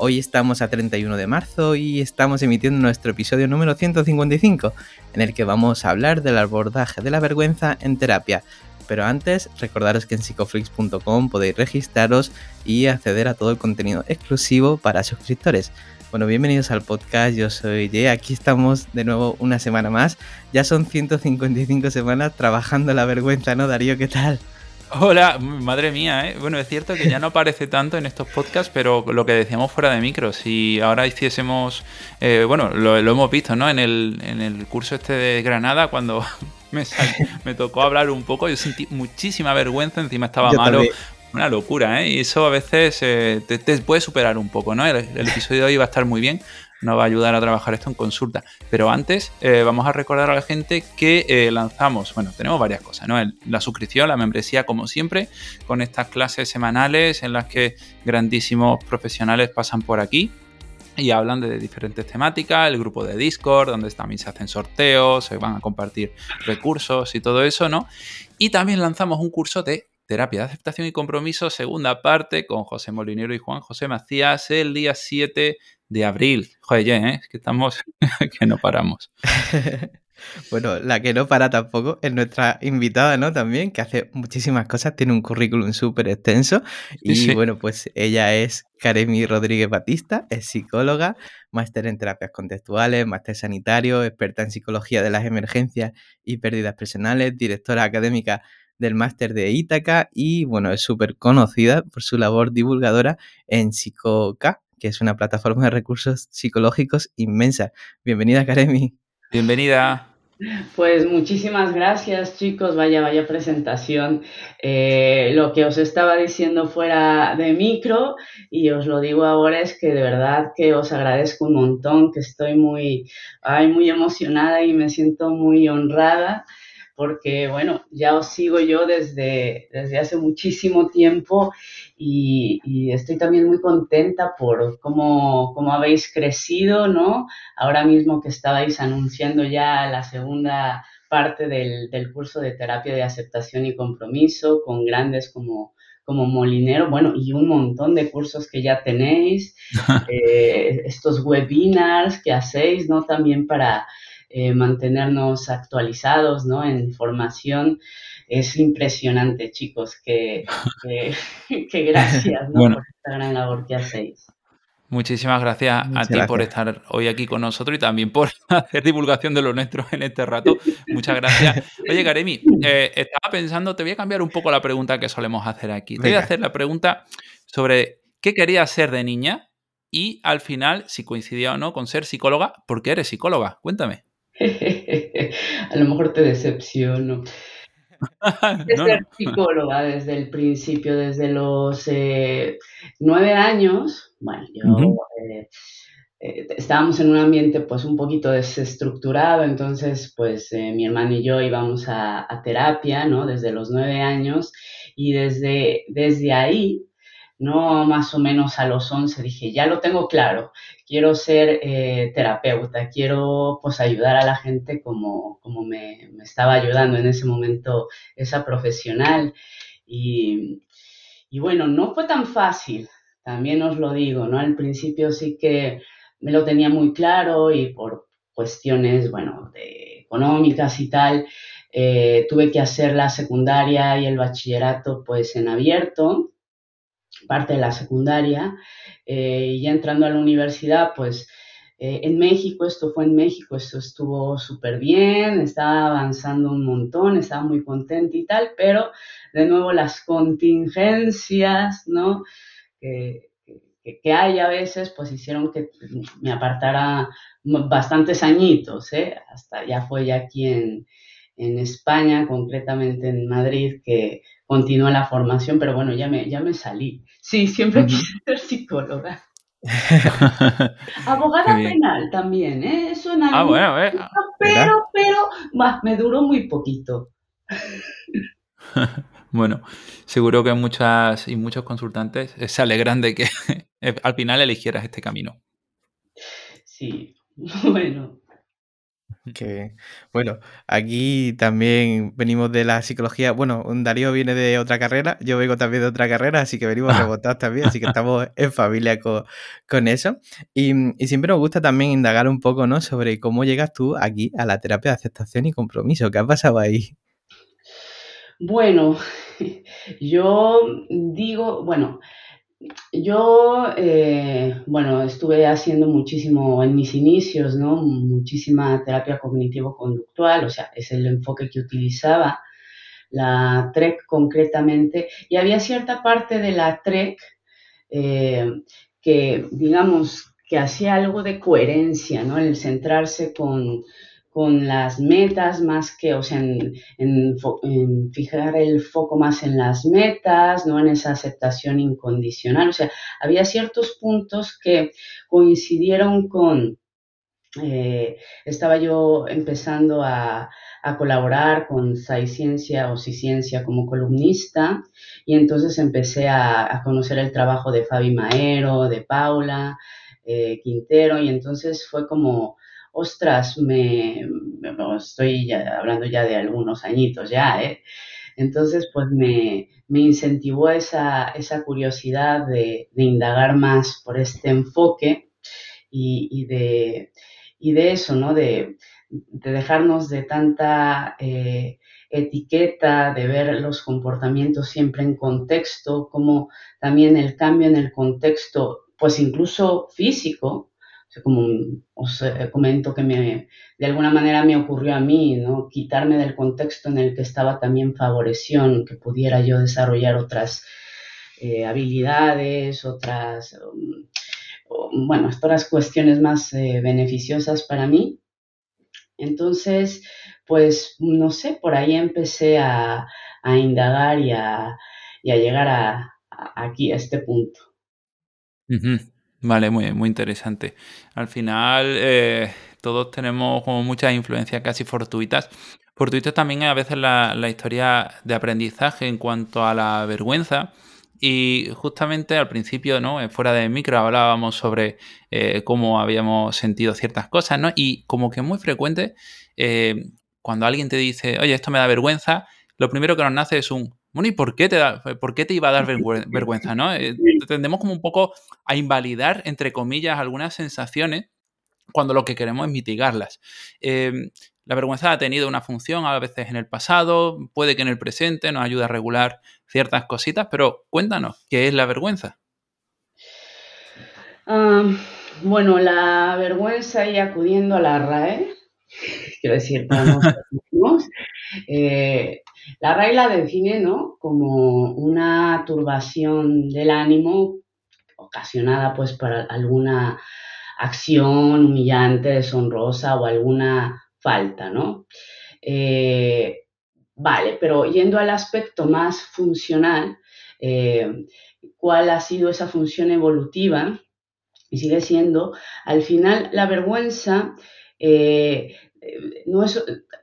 Hoy estamos a 31 de marzo y estamos emitiendo nuestro episodio número 155, en el que vamos a hablar del abordaje de la vergüenza en terapia. Pero antes, recordaros que en psicoflix.com podéis registraros y acceder a todo el contenido exclusivo para suscriptores. Bueno, bienvenidos al podcast, yo soy Jay, aquí estamos de nuevo una semana más. Ya son 155 semanas trabajando la vergüenza, ¿no, Darío? ¿Qué tal? Hola, madre mía, ¿eh? Bueno, es cierto que ya no aparece tanto en estos podcasts, pero lo que decíamos fuera de micro, si ahora hiciésemos, eh, bueno, lo, hemos visto, ¿no? En el, en el curso este de Granada, cuando me, me tocó hablar un poco, yo sentí muchísima vergüenza, encima estaba malo. Una locura, ¿eh? Y eso a veces eh, te, puede superar un poco, ¿no? El, el episodio de hoy va a estar muy bien, nos va a ayudar a trabajar esto en consulta. Pero antes eh, vamos a recordar a la gente que eh, lanzamos, bueno, tenemos varias cosas, ¿no? la suscripción, la membresía, como siempre, con estas clases semanales en las que grandísimos profesionales pasan por aquí y hablan de diferentes temáticas, el grupo de Discord, donde también se hacen sorteos, se van a compartir recursos y todo eso, ¿no? Y también lanzamos un curso de terapia de aceptación y compromiso, segunda parte, con José Molinero y Juan José Macías, el día 7 de abril. Joder, ¿eh? es que estamos que no paramos. bueno, la que no para tampoco es nuestra invitada, ¿no? También, que hace muchísimas cosas, tiene un currículum súper extenso. Y bueno, pues ella es Karemi Rodríguez Batista, es psicóloga, máster en terapias contextuales, máster sanitario, experta en psicología de las emergencias y pérdidas personales, directora académica del máster de Ítaca y bueno, es súper conocida por su labor divulgadora en PsicoK, que es una plataforma de recursos psicológicos inmensa. Bienvenida, Karemi. Bienvenida. Pues muchísimas gracias chicos, vaya, vaya presentación. Eh, lo que os estaba diciendo fuera de micro y os lo digo ahora es que de verdad que os agradezco un montón, que estoy muy, ay, muy emocionada y me siento muy honrada porque bueno, ya os sigo yo desde, desde hace muchísimo tiempo y, estoy también muy contenta por cómo, cómo, habéis crecido, ¿no? Ahora mismo que estabais anunciando ya la segunda parte del, del curso de terapia de aceptación y compromiso con grandes como como molinero, bueno, y un montón de cursos que ya tenéis, eh, estos webinars que hacéis, ¿no? También para eh, mantenernos actualizados ¿no? en formación. Es impresionante, chicos, que, gracias por esta gran labor que hacéis. Muchísimas gracias a ti por estar hoy aquí con nosotros y también por hacer divulgación de lo nuestro en este rato. Muchas gracias. Oye, Karemi, eh, estaba pensando, te voy a cambiar un poco la pregunta que solemos hacer aquí. Te voy a hacer la pregunta sobre qué querías ser de niña y al final, si coincidía o no con ser psicóloga, ¿por qué eres psicóloga? Cuéntame. a lo mejor te decepciono. De ser psicóloga desde el principio, desde los eh, nueve años, bueno, yo eh, eh, estábamos en un ambiente pues un poquito desestructurado, entonces pues mi hermano y yo íbamos a, a, terapia, ¿no? Desde los nueve años. Y desde, desde ahí no más o menos a los 11 dije, ya lo tengo claro, quiero ser eh, terapeuta, quiero pues ayudar a la gente como, como me, estaba ayudando en ese momento esa profesional. Y, y, bueno, no fue tan fácil, también os lo digo, ¿no? Al principio sí que me lo tenía muy claro y por cuestiones, bueno, económicas y tal, eh, tuve que hacer la secundaria y el bachillerato pues en abierto parte de la secundaria, eh, y ya entrando a la universidad, pues eh, en México, esto fue en México, esto estuvo súper bien, estaba avanzando un montón, estaba muy contenta y tal, pero de nuevo las contingencias, ¿no? Que, hay a veces, pues hicieron que me apartara bastantes añitos, ¿eh? Hasta ya fue ya aquí en, en España, concretamente en Madrid, que continúa la formación, pero bueno, ya me, ya me salí. Sí, siempre quise ser psicóloga. Abogada penal también, ¿eh? Es una ah, bueno, pero, pero, más, me duró muy poquito. bueno, seguro que muchas y muchos consultantes se alegran de que al final eligieras este camino. Sí, bueno. Que, bueno, aquí también venimos de la psicología. Bueno, Darío viene de otra carrera, yo vengo también de otra carrera, así que venimos ah. rebotados también, así que estamos en familia con, eso. Y, siempre nos gusta también indagar un poco, ¿no? Sobre cómo llegas tú aquí a la terapia de aceptación y compromiso. ¿Qué ha pasado ahí? Bueno, yo digo, bueno, yo, eh, bueno, estuve haciendo muchísimo en mis inicios, ¿no? Muchísima terapia cognitivo-conductual, o sea, es el enfoque que utilizaba la TREC concretamente, y había cierta parte de la TREC eh, que, digamos, que hacía algo de coherencia, ¿no? El centrarse con con las metas más que, o sea, en, fijar el foco más en las metas, no en esa aceptación incondicional. O sea, había ciertos puntos que coincidieron con, eh, estaba yo empezando a, colaborar con Ciencia o Ciencia como columnista y entonces empecé a, conocer el trabajo de Fabi Maero, de Paula eh, Quintero y entonces fue como ostras, me, estoy hablando ya de algunos añitos ya, ¿eh? Entonces, pues me, incentivó esa, esa curiosidad de, indagar más por este enfoque y, de, de, eso, ¿no? De, dejarnos de tanta eh, etiqueta, de ver los comportamientos siempre en contexto, como también el cambio en el contexto, pues incluso físico, como os comento que me, de alguna manera me ocurrió a mí, ¿no? Quitarme del contexto en el que estaba también favoreció que pudiera yo desarrollar otras eh, habilidades, otras, um, bueno, otras cuestiones más eh, beneficiosas para mí. Entonces, pues, no sé, por ahí empecé a, indagar y a, llegar a, aquí, a este punto. Vale, muy, muy interesante. Al final, eh, todos tenemos como muchas influencias casi fortuitas. Fortuitas también a veces la, historia de aprendizaje en cuanto a la vergüenza. Y justamente al principio, ¿no? Eh, fuera de micro hablábamos sobre eh, cómo habíamos sentido ciertas cosas, ¿no? Y como que muy frecuente, cuando alguien te dice, oye, esto me da vergüenza, lo primero que nos nace es un, bueno, ¿y por qué te, da, por qué te iba a dar vergüenza? ¿no? Eh, tendemos como un poco a invalidar, entre comillas, algunas sensaciones cuando lo que queremos es mitigarlas. Em, la vergüenza ha tenido una función a veces en el pasado, puede que en el presente nos ayude a regular ciertas cositas, pero cuéntanos, ¿qué es la vergüenza? bueno, la vergüenza y acudiendo a la RAE, quiero decir, para nosotros, eh, la RAI la define ¿no? como una turbación del ánimo ocasionada pues por alguna acción humillante, deshonrosa o alguna falta, ¿no? Eh, vale, pero yendo al aspecto más funcional, eh, ¿cuál ha sido esa función evolutiva? Y sigue siendo, al final, la vergüenza eh, no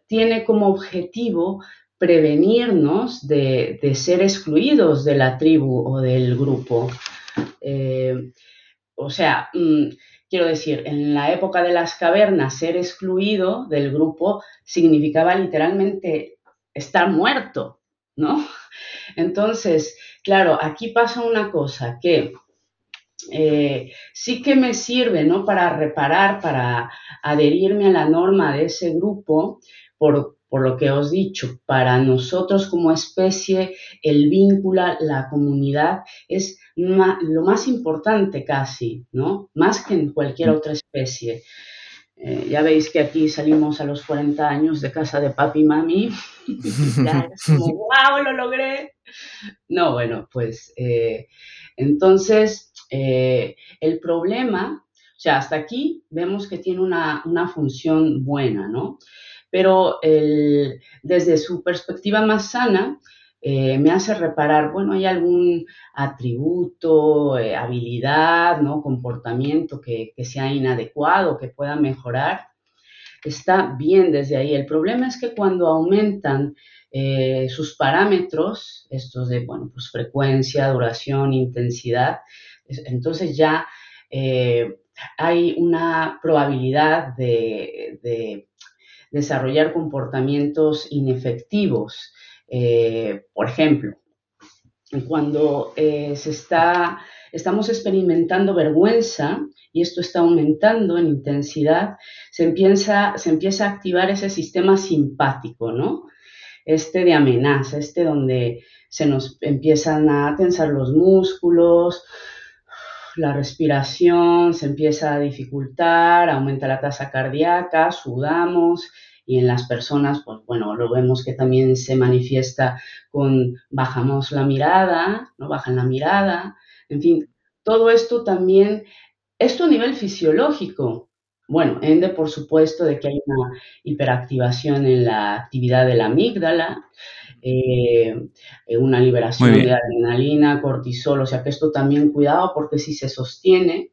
tiene como objetivo prevenirnos de, ser excluidos de la tribu o del grupo. Eh, o sea, mm, quiero decir, en la época de las cavernas, ser excluido del grupo significaba literalmente estar muerto, ¿no? Entonces, claro, aquí pasa una cosa que eh, sí que me sirve, ¿no? Para reparar, para adherirme a la norma de ese grupo, por, por lo que os he dicho, para nosotros como especie, el vínculo, la comunidad es lo más importante casi, ¿no? Más que en cualquier otra especie. Eh, ya veis que aquí salimos a los 40 años de casa de papi y mami. ya es como, wow, lo logré. No, bueno, pues eh, entonces eh, el problema, o sea, hasta aquí vemos que tiene una, una función buena, ¿no? pero desde su perspectiva más sana, eh, me hace reparar, bueno, hay algún atributo, eh, habilidad, ¿no? comportamiento que, sea inadecuado, que pueda mejorar. Está bien desde ahí. El problema es que cuando aumentan sus parámetros, estos de, bueno, pues frecuencia, duración, intensidad, entonces ya hay una probabilidad de desarrollar comportamientos inefectivos. Eh, por ejemplo, cuando eh, se está, estamos experimentando vergüenza y esto está aumentando en intensidad, se empieza, se empieza a activar ese sistema simpático, ¿no? Este de amenaza, este donde se nos empiezan a tensar los músculos, la respiración se empieza a dificultar, aumenta la tasa cardíaca, sudamos y en las personas, pues bueno, lo vemos que también se manifiesta con bajamos la mirada, no bajan la mirada, en fin, todo esto también, esto a nivel fisiológico, bueno, ende por supuesto de que hay una hiperactivación en la actividad de la amígdala, eh, una liberación de adrenalina, cortisol, o sea que esto también cuidado porque si se sostiene,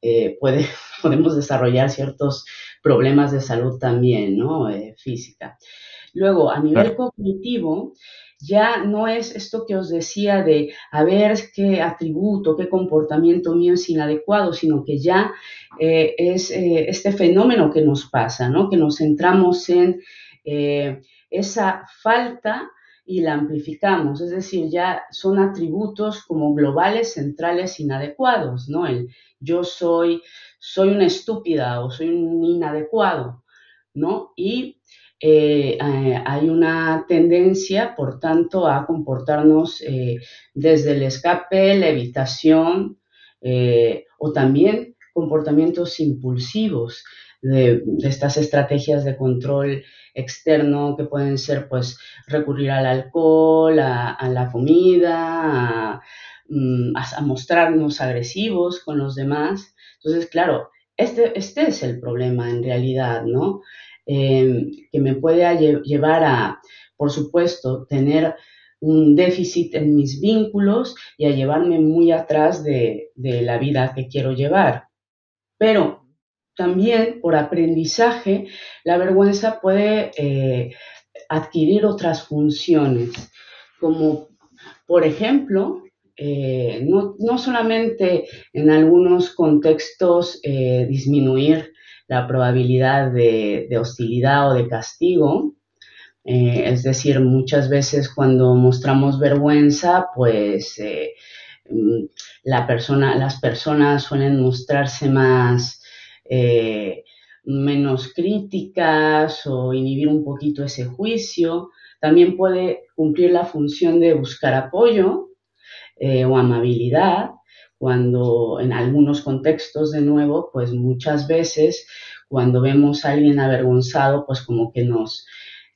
eh, puede, podemos desarrollar ciertos problemas de salud también, ¿no? Eh, física. Luego, a nivel cognitivo, ya no es esto que os decía de a ver qué atributo, qué comportamiento mío es inadecuado, sino que ya eh, es eh, este fenómeno que nos pasa, ¿no? Que nos centramos en esa falta y la amplificamos, es decir, ya son atributos como globales, centrales, inadecuados, ¿no? El yo soy soy una estúpida o soy un inadecuado, ¿no? Y eh, eh, hay una tendencia, por tanto, a comportarnos eh, desde el escape, la evitación o también comportamientos impulsivos de, estas estrategias de control externo que pueden ser pues recurrir al alcohol, a, la comida, mm, a mostrarnos agresivos con los demás entonces, claro, este, este es el problema en realidad, ¿no? Em, que me puede llevar a, por supuesto, tener un déficit en mis vínculos y a llevarme muy atrás de, la vida que quiero llevar. Pero también por aprendizaje, la vergüenza puede eh, adquirir otras funciones, como por ejemplo eh, no, solamente en algunos contextos eh, disminuir la probabilidad de, hostilidad o de castigo, eh, es decir, muchas veces cuando mostramos vergüenza, pues mm, la persona, las personas suelen mostrarse más menos críticas o inhibir un poquito ese juicio. También puede cumplir la función de buscar apoyo, eh, o amabilidad, cuando en algunos contextos, de nuevo, pues muchas veces cuando vemos a alguien avergonzado, pues como que nos,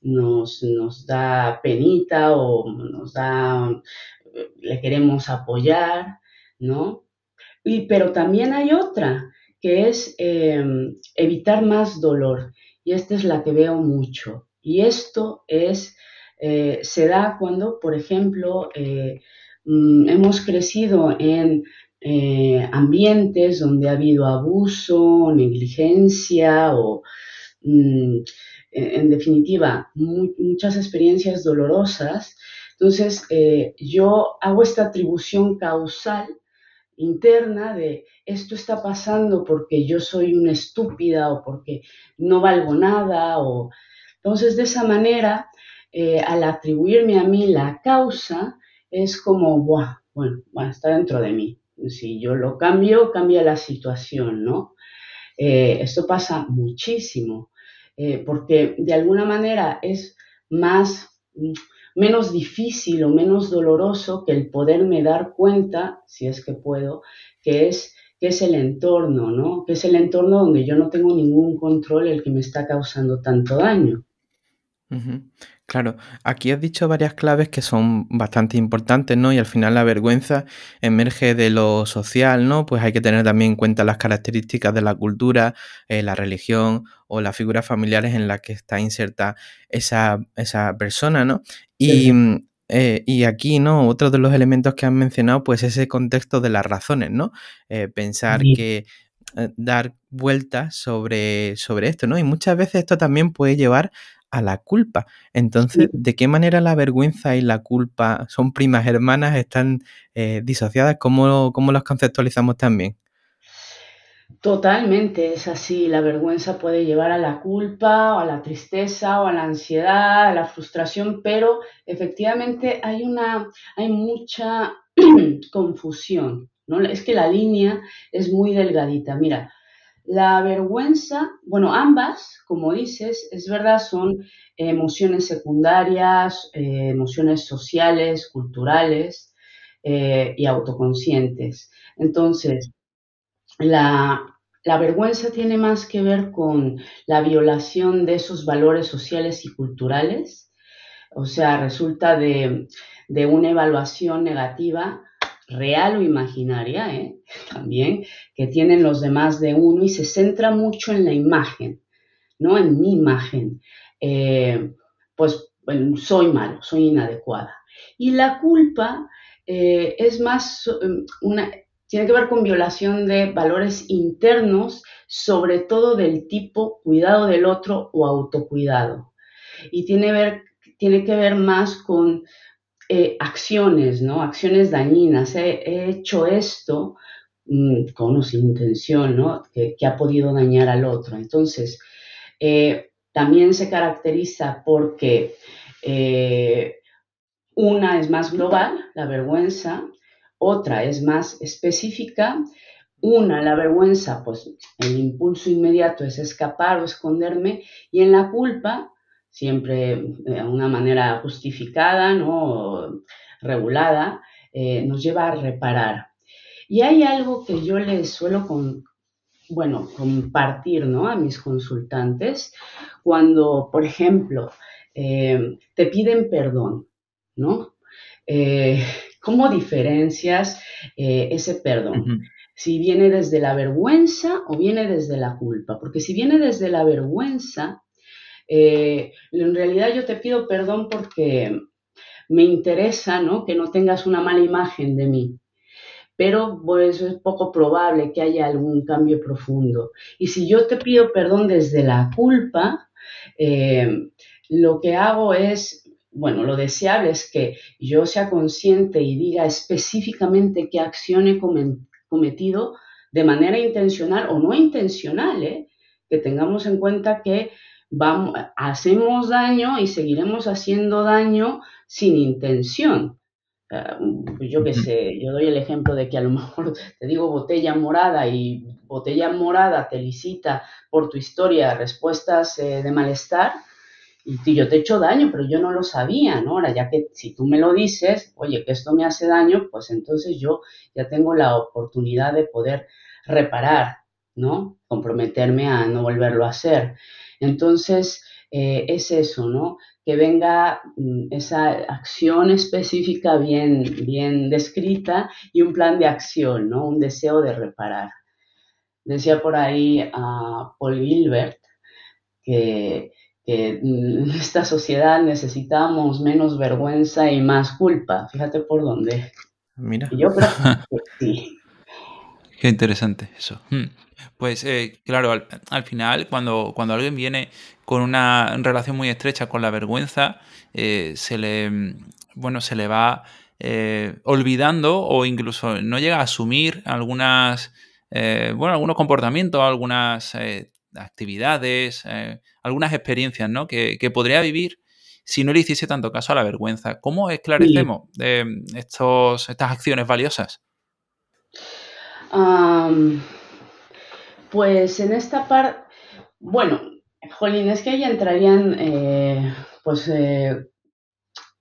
nos, nos da penita o nos da, le queremos apoyar, ¿no? Y, pero también hay otra, que es em, evitar más dolor. Y esta es la que veo mucho. Y esto es, eh, se da cuando, por ejemplo, eh, Mm, hemos crecido en eh, ambientes donde ha habido abuso, negligencia o, mm, en, definitiva, muchas experiencias dolorosas. Entonces, eh, yo hago esta atribución causal interna de esto está pasando porque yo soy una estúpida o porque no valgo nada o entonces de esa manera eh, al atribuirme a mí la causa es como, Buah, bueno, está dentro de mí. Si yo lo cambio, cambia la situación, ¿no? Eh, esto pasa muchísimo, eh, porque de alguna manera es más, mm, menos difícil o menos doloroso que el poderme dar cuenta, si es que puedo, que es, que es el entorno, ¿no? Que es el entorno donde yo no tengo ningún control el que me está causando tanto daño. Claro, aquí has dicho varias claves que son bastante importantes, ¿no? Y al final la vergüenza emerge de lo social, ¿no? Pues hay que tener también en cuenta las características de la cultura, eh, la religión o las figuras familiares en las que está inserta esa, esa persona, ¿no? Y, Eh, y aquí, ¿no? Otro de los elementos que han mencionado, pues ese contexto de las razones, ¿no? Eh, pensar que eh, dar vueltas sobre, sobre esto, ¿no? Y muchas veces esto también puede llevar a la culpa. Entonces, ¿de qué manera la vergüenza y la culpa son primas hermanas, están disociadas? ¿Cómo, ¿Cómo las conceptualizamos también? Totalmente, es así. La vergüenza puede llevar a la culpa, o a la tristeza, o a la ansiedad, a la frustración, pero efectivamente hay una, hay mucha confusión, ¿no? Es que la línea es muy delgadita. Mira, la vergüenza, bueno, ambas, como dices, es verdad, son emociones secundarias, eh, emociones sociales, culturales eh, y autoconscientes. Entonces, la, vergüenza tiene más que ver con la violación de esos valores sociales y culturales, o sea, resulta de, una evaluación negativa real o imaginaria, ¿eh? también, que tienen los demás de uno y se centra mucho en la imagen, ¿no? En mi imagen. Eh, pues soy malo, soy inadecuada. Y la culpa eh, es más una, tiene que ver con violación de valores internos, sobre todo del tipo cuidado del otro o autocuidado. Y tiene que ver más con eh, acciones, ¿no? Acciones dañinas. He, hecho esto mm, con o sin intención, ¿no? Que, ha podido dañar al otro. Entonces, eh, también se caracteriza porque eh, una es más global, la vergüenza, otra es más específica. Una, la vergüenza, pues el impulso inmediato es escapar o esconderme. Y en la culpa, siempre de una manera justificada, ¿no? regulada, eh, nos lleva a reparar. Y hay algo que yo les suelo con, bueno, compartir ¿no? a mis consultantes cuando, por ejemplo, eh, te piden perdón, ¿no? Eh, ¿Cómo diferencias eh, ese perdón? Si viene desde la vergüenza o viene desde la culpa. Porque si viene desde la vergüenza, eh, en realidad yo te pido perdón porque me interesa ¿no? que no tengas una mala imagen de mí. Pero pues es poco probable que haya algún cambio profundo. Y si yo te pido perdón desde la culpa, eh, lo que hago es bueno, lo deseable es que yo sea consciente y diga específicamente qué acción he cometido de manera intencional o no intencional, ¿eh? que tengamos en cuenta que vamos, hacemos daño y seguiremos haciendo daño sin intención. Ah, yo qué sé, yo doy el ejemplo de que a lo mejor te digo botella morada y botella morada te licita por tu historia respuestas eh, de malestar, y yo te he hecho daño, pero yo no lo sabía, ¿no? Ahora, ya que si tú me lo dices, oye, que esto me hace daño, pues entonces yo ya tengo la oportunidad de poder reparar, ¿no? Comprometerme a no volverlo a hacer. Entonces, eh, es eso, ¿no? Que venga mm, esa acción específica bien, bien descrita y un plan de acción, ¿no? Un deseo de reparar. Decía por ahí a Paul Gilbert que que en esta sociedad necesitamos menos vergüenza y más culpa. Fíjate por dónde. Mira. yo creo que sí. Qué interesante eso. Hmm. Pues eh, claro, al, final, cuando, cuando alguien viene con una relación muy estrecha con la vergüenza, eh, se le bueno, se le va eh, olvidando o incluso no llega a asumir algunas bueno, algunos comportamientos, algunas actividades, eh, algunas experiencias ¿no? que, podría vivir si no le hiciese tanto caso a la vergüenza. ¿Cómo esclarecemos estos, estas acciones valiosas? Pues en esta parte, bueno, Jolín, es que ahí entrarían eh, pues eh,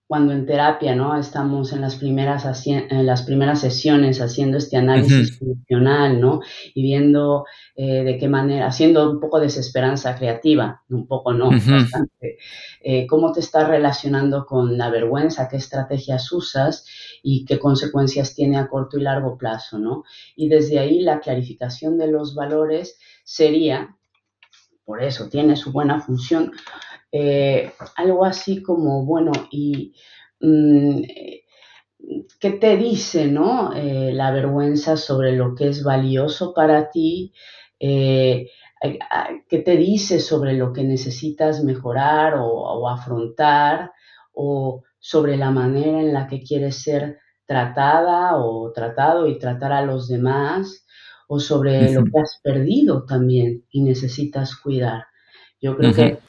cuando en terapia, ¿no? Estamos en las primeras, en las primeras sesiones haciendo este análisis funcional, ¿no? Y viendo eh, de qué manera, haciendo un poco de desesperanza creativa, un poco no, bastante, eh, cómo te estás relacionando con la vergüenza, qué estrategias usas y qué consecuencias tiene a corto y largo plazo, ¿no? Y desde ahí la clarificación de los valores sería, por eso tiene su buena función, eh, algo así como, bueno, y mm, ¿qué te dice, no? Eh, la vergüenza sobre lo que es valioso para ti, eh, qué te dice sobre lo que necesitas mejorar o, afrontar, o sobre la manera en la que quieres ser tratada o tratado y tratar a los demás, o sobre lo que has perdido también y necesitas cuidar. Yo creo que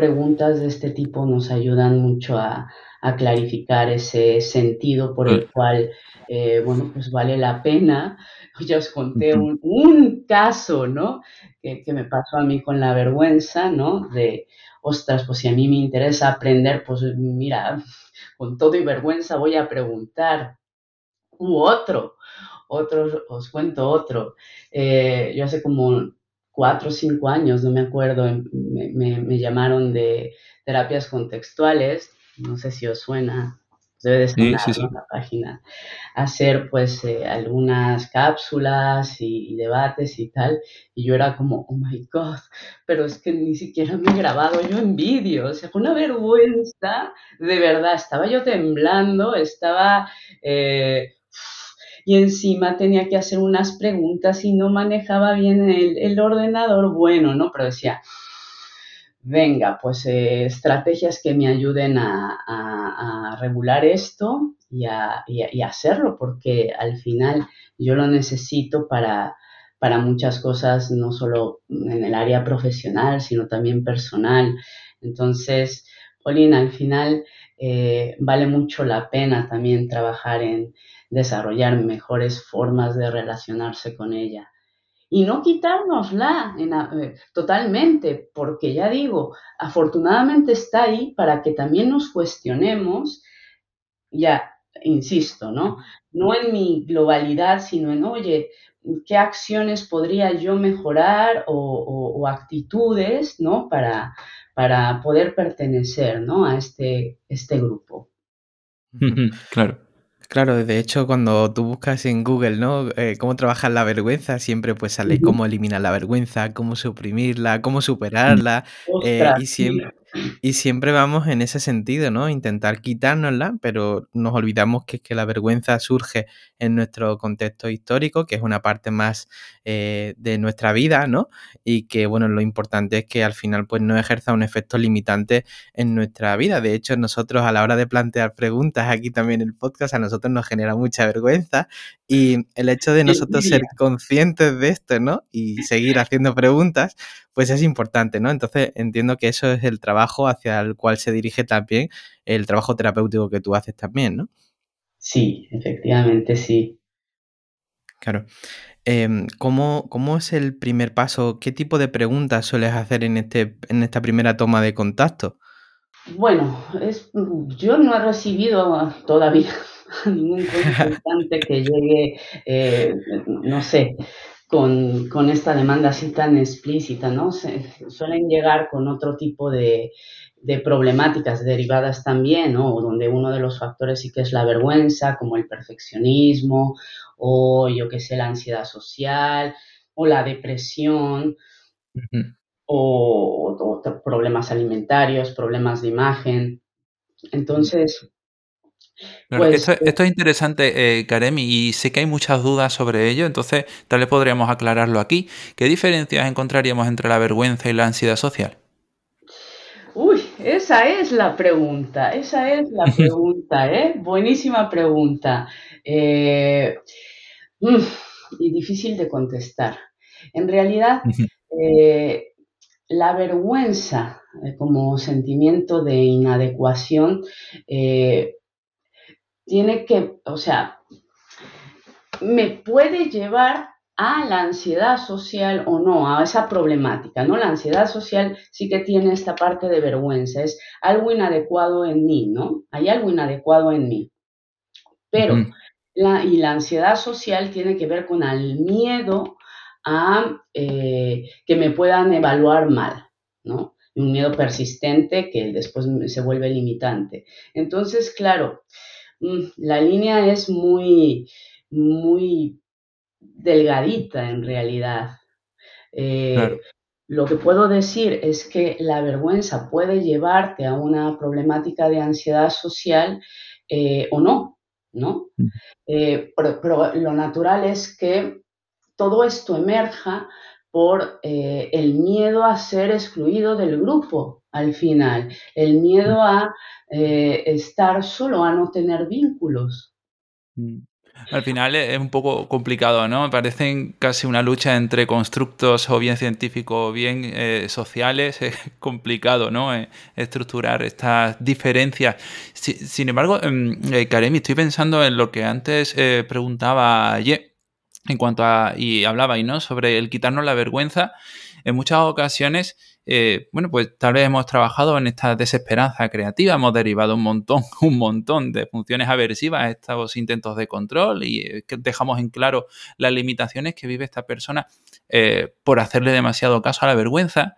preguntas de este tipo nos ayudan mucho a, clarificar ese sentido por el cual, eh, bueno, pues vale la pena. Ya os conté un, caso, ¿no? Que, me pasó a mí con la vergüenza, ¿no? De, ostras, pues si a mí me interesa aprender, pues mira, con todo y vergüenza voy a preguntar. U otro, otro, os cuento otro. Eh, yo hace como cuatro o cinco años, no me acuerdo, me, llamaron de terapias contextuales, no sé si os suena, debe de sonar la página, hacer pues eh, algunas cápsulas y, debates y tal, y yo era como, oh my god, pero es que ni siquiera me he grabado yo en vídeo, o sea, fue una vergüenza, de verdad, estaba yo temblando, estaba... Eh, y encima tenía que hacer unas preguntas y no manejaba bien el, ordenador, bueno, ¿no? Pero decía, venga, pues eh, estrategias que me ayuden a, regular esto y a, hacerlo, porque al final yo lo necesito para, para muchas cosas, no solo en el área profesional, sino también personal. Entonces, Paulina, al final eh, vale mucho la pena también trabajar en, desarrollar mejores formas de relacionarse con ella. Y no quitárnosla eh, totalmente, porque ya digo, afortunadamente está ahí para que también nos cuestionemos, ya, insisto, ¿no? No en mi globalidad, sino en, oye, ¿qué acciones podría yo mejorar o, actitudes, ¿no? Para, para poder pertenecer, ¿no? A este, este grupo. Claro. Claro, de hecho, cuando tú buscas en Google, ¿no? Eh, cómo trabajar la vergüenza, siempre pues sale cómo eliminar la vergüenza, cómo suprimirla, cómo superarla, eh, y siempre, y siempre vamos en ese sentido, ¿no? Intentar quitárnosla, pero nos olvidamos que, que la vergüenza surge en nuestro contexto histórico, que es una parte más eh, de nuestra vida, ¿no? Y que, bueno, lo importante es que al final pues no ejerza un efecto limitante en nuestra vida. De hecho, nosotros a la hora de plantear preguntas aquí también en el podcast, a nosotros nos genera mucha vergüenza y el hecho de nosotros ser conscientes de esto, ¿no? Y seguir haciendo preguntas, pues es importante, ¿no? Entonces entiendo que eso es el trabajo hacia el cual se dirige también el trabajo terapéutico que tú haces también, ¿no? Sí, efectivamente sí. Claro. Em, ¿cómo, es el primer paso? ¿Qué tipo de preguntas sueles hacer en, este, en esta primera toma de contacto? Bueno, es, yo no he recibido todavía ningún consultante que llegue, eh, no sé, con, esta demanda así tan explícita, ¿no? suelen llegar con otro tipo de, problemáticas derivadas también, ¿no? Donde uno de los factores sí que es la vergüenza, como el perfeccionismo, o yo qué sé, la ansiedad social, o la depresión, o, o, problemas alimentarios, problemas de imagen. Entonces, pues, eh esto, es interesante, eh, Karemi, y sé que hay muchas dudas sobre ello, entonces tal vez podríamos aclararlo aquí. ¿Qué diferencias encontraríamos entre la vergüenza y la ansiedad social? Uy, esa es la pregunta, esa es la pregunta, ¿eh? Buenísima pregunta. Eh, y difícil de contestar. En realidad, la vergüenza como sentimiento de inadecuación tiene que, o sea, me puede llevar a la ansiedad social o no, a esa problemática, ¿no? La ansiedad social sí que tiene esta parte de vergüenza, es algo inadecuado en mí, ¿no? Hay algo inadecuado en mí. Pero, la, y la ansiedad social tiene que ver con el miedo a eh, que me puedan evaluar mal, ¿no? Un miedo persistente que después se vuelve limitante. Entonces, claro, la línea es muy, muy delgadita en realidad. Eh, lo que puedo decir es que la vergüenza puede llevarte a una problemática de ansiedad social eh, o no, ¿no? Mm. Eh, pero, lo natural es que todo esto emerja por eh, el miedo a ser excluido del grupo al final, el miedo mm. a estar solo, a no tener vínculos. Mm. Al final es un poco complicado, ¿no? Parecen casi una lucha entre constructos o bien científicos o bien eh, sociales. Es complicado, ¿no? Eh, estructurar estas diferencias. sin embargo, em, eh, Karemi, estoy pensando en lo que antes preguntaba ayer en cuanto a, y hablaba, ¿no? Sobre el quitarnos la vergüenza. En muchas ocasiones eh, bueno, pues tal vez hemos trabajado en esta desesperanza creativa, hemos derivado un montón, un montón de funciones aversivas a estos intentos de control y eh, dejamos en claro las limitaciones que vive esta persona eh, por hacerle demasiado caso a la vergüenza.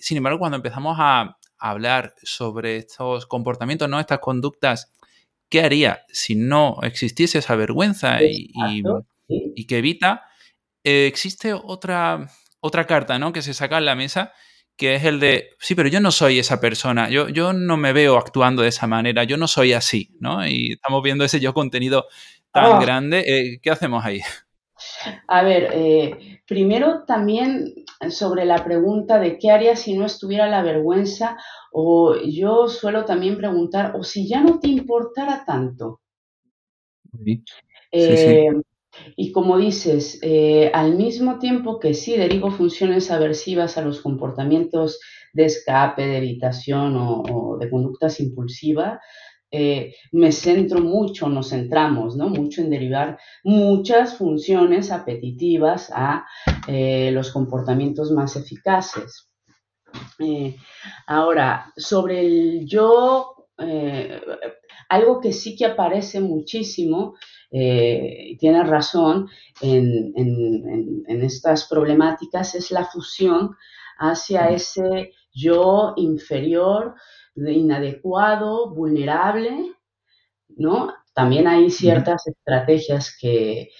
sin embargo, cuando empezamos a, hablar sobre estos comportamientos, ¿no? Estas conductas, ¿qué haría si no existiese esa vergüenza y que evita? existe otra, otra carta, ¿no? Que se saca en la mesa que es el de, sí, pero yo no soy esa persona, yo, yo no me veo actuando de esa manera, yo no soy así, ¿no? Y estamos viendo ese yo contenido tan oh. grande, eh, ¿qué hacemos ahí? A ver, eh, primero también sobre la pregunta de qué haría si no estuviera la vergüenza, o yo suelo también preguntar, o si ya no te importara tanto. Sí, eh, y como dices, eh, al mismo tiempo que sí derivo funciones aversivas a los comportamientos de escape, de evitación o, de conductas impulsivas, eh, me centro mucho, nos centramos ¿no? mucho en derivar muchas funciones apetitivas a eh, los comportamientos más eficaces. ahora, sobre el yo, algo que sí que aparece muchísimo eh, tiene razón en, estas problemáticas es la fusión hacia ese yo inferior, inadecuado, vulnerable, ¿no? También hay ciertas estrategias que,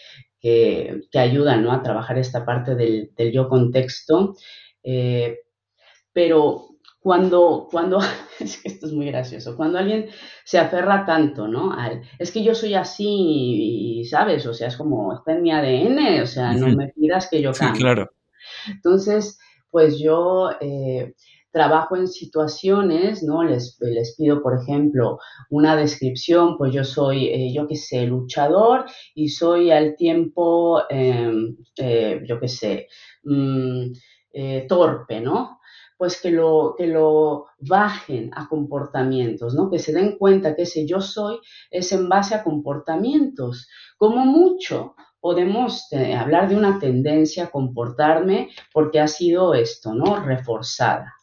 que, ayudan ¿no? a trabajar esta parte del, yo contexto, eh, pero cuando, cuando, es que esto es muy gracioso, cuando alguien se aferra tanto, ¿no? es que yo soy así, y, ¿sabes? O sea, es como, está en mi ADN, o sea, no me pidas que yo cambie. Sí, claro. Entonces, pues yo eh, trabajo en situaciones, ¿no? Les, les, pido, por ejemplo, una descripción, pues yo soy, eh, yo qué sé, luchador y soy al tiempo, em, eh, yo qué sé, mm, torpe, ¿no? Pues que lo, que lo bajen a comportamientos, ¿no? Que se den cuenta que ese yo soy es en base a comportamientos. Como mucho podemos eh, hablar de una tendencia a comportarme porque ha sido esto, ¿no? Reforzada.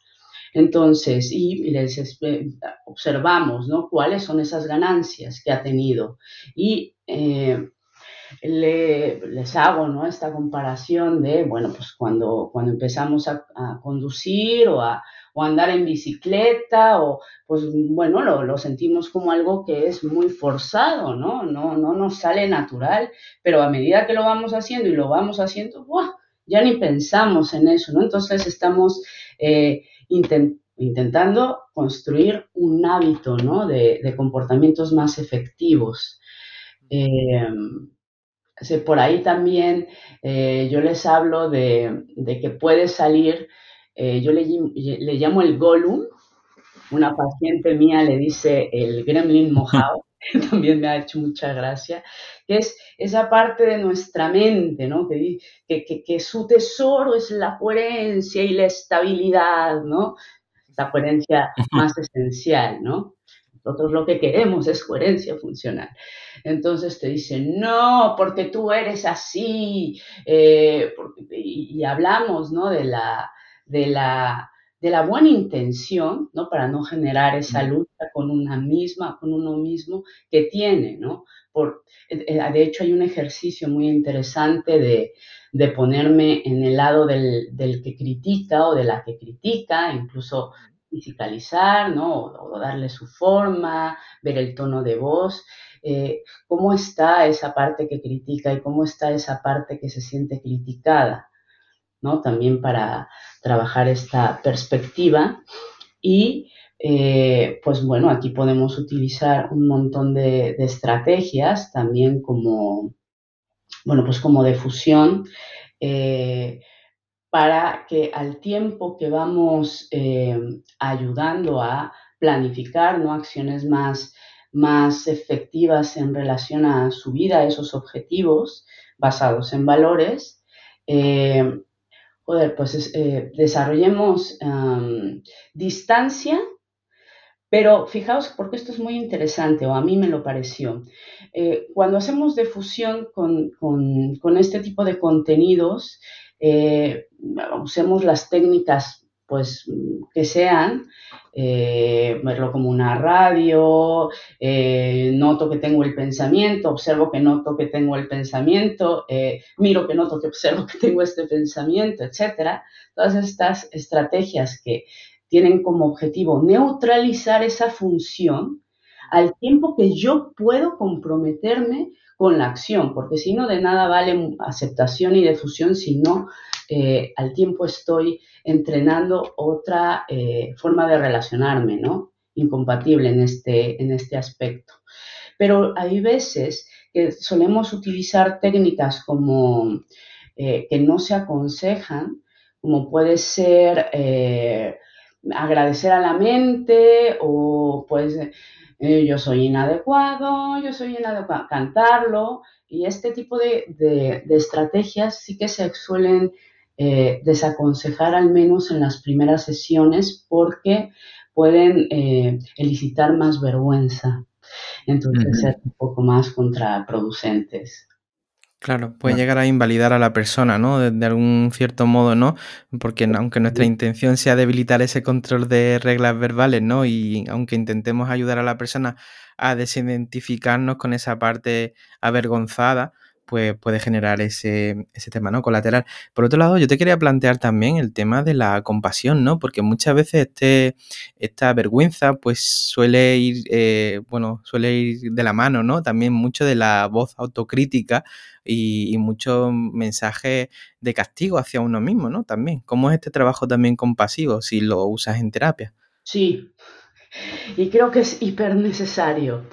Entonces, y les observamos, ¿no? Cuáles son esas ganancias que ha tenido. Y eh, les hago ¿no? esta comparación de, bueno, pues cuando, cuando empezamos a, conducir o a, andar en bicicleta, o pues bueno, lo, sentimos como algo que es muy forzado, ¿no? ¿no? No nos sale natural, pero a medida que lo vamos haciendo y lo vamos haciendo, ya ni pensamos en eso, ¿no? Entonces estamos eh, intentando construir un hábito, ¿no? De, comportamientos más efectivos. Eh, por ahí también eh, yo les hablo de, que puede salir, eh, yo le, llamo el Gollum, una paciente mía le dice el gremlin mojado, que también me ha hecho mucha gracia, que es esa parte de nuestra mente, ¿no? Que, que, que, su tesoro es la coherencia y la estabilidad, ¿no? La coherencia más esencial, ¿no? Nosotros lo que queremos es coherencia funcional. Entonces te dicen, no, porque tú eres así. Eh, y, hablamos ¿no? de, la, de, la, de la buena intención, ¿no? Para no generar esa lucha con una misma, con uno mismo que tiene, ¿no? Por, eh, eh, de hecho, hay un ejercicio muy interesante de, de ponerme en el lado del, del, que critica o de la que critica, incluso fisicalizar, ¿no? O, darle su forma, ver el tono de voz, eh, cómo está esa parte que critica y cómo está esa parte que se siente criticada. ¿no? También para trabajar esta perspectiva y eh, pues bueno, aquí podemos utilizar un montón de, estrategias también como, bueno, pues como de fusión eh, para que al tiempo que vamos eh, ayudando a planificar ¿no? acciones más, más efectivas en relación a su vida, esos objetivos basados en valores, joder, pues desarrollemos distancia pero fijaos, porque esto es muy interesante, o a mí me lo pareció. Eh, cuando hacemos difusión con, con, este tipo de contenidos, eh, usemos las técnicas pues que sean, eh, verlo como una radio, noto que tengo el pensamiento, observo que noto que tengo el pensamiento, miro que noto que observo que tengo este pensamiento, etcétera. Todas estas estrategias que tienen como objetivo neutralizar esa función al tiempo que yo puedo comprometerme con la acción, porque si no, de nada vale aceptación y difusión si no eh, al tiempo estoy entrenando otra eh, forma de relacionarme, ¿no? Incompatible en este, en este aspecto. Pero hay veces que solemos utilizar técnicas como eh, que no se aconsejan, como puede ser agradecer a la mente o pues eh, yo soy inadecuado, yo soy inadecuado, cantarlo y este tipo de, estrategias sí que se suelen eh, desaconsejar al menos en las primeras sesiones porque pueden eh, elicitar más vergüenza, entonces ser un poco más contraproducentes. Claro, puede llegar a invalidar a la persona, ¿no? De, algún cierto modo, ¿no? Porque aunque nuestra intención sea debilitar ese control de reglas verbales, ¿no? Y aunque intentemos ayudar a la persona a desidentificarnos con esa parte avergonzada, pues puede generar ese, ese, tema, ¿no? Colateral. Por otro lado, yo te quería plantear también el tema de la compasión, ¿no? Porque muchas veces este, esta vergüenza, pues suele ir, eh, bueno, suele ir de la mano, ¿no? También mucho de la voz autocrítica y, y muchos mensajes de castigo hacia uno mismo, ¿no? También. ¿Cómo es este trabajo también compasivo si lo usas en terapia? Sí, y creo que es hiper necesario.